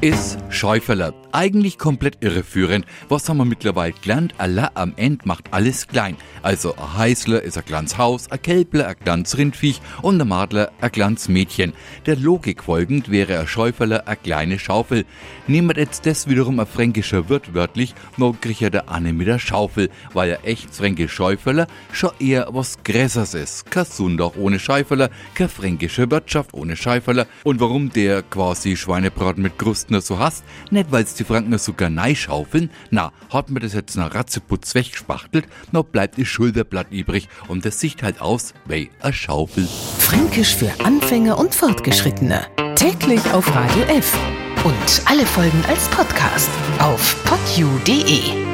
ist Schäuferler. Eigentlich komplett irreführend. Was haben wir mittlerweile gelernt? Allah am Ende macht alles klein. Also ein Heißler ist ein kleines Haus, ein Kälbler ein kleines Rindviech und ein Madler ein kleines Mädchen. Der Logik folgend wäre ein Schäuferler eine kleine Schaufel. Nehmen wir jetzt das wiederum ein fränkischer Wirt wörtlich, noch kriegt er der Anne mit der Schaufel, weil er echt fränkisch Schäuferler schon eher was Grässers ist. Kein Sundach ohne Schäuferler, keine fränkische Wirtschaft ohne Schäuferler. Und warum der quasi Schweinebraten mit Krusten so hasst? Nicht, weil's die Franken sogar schaufeln. Na, hat mir das jetzt nach Ratzeputz weggespachtelt, noch bleibt die Schulterblatt übrig und das sieht halt aus wie a Schaufel. Fränkisch für Anfänger und Fortgeschrittene. Täglich auf Radio F. Und alle Folgen als Podcast auf podu.de.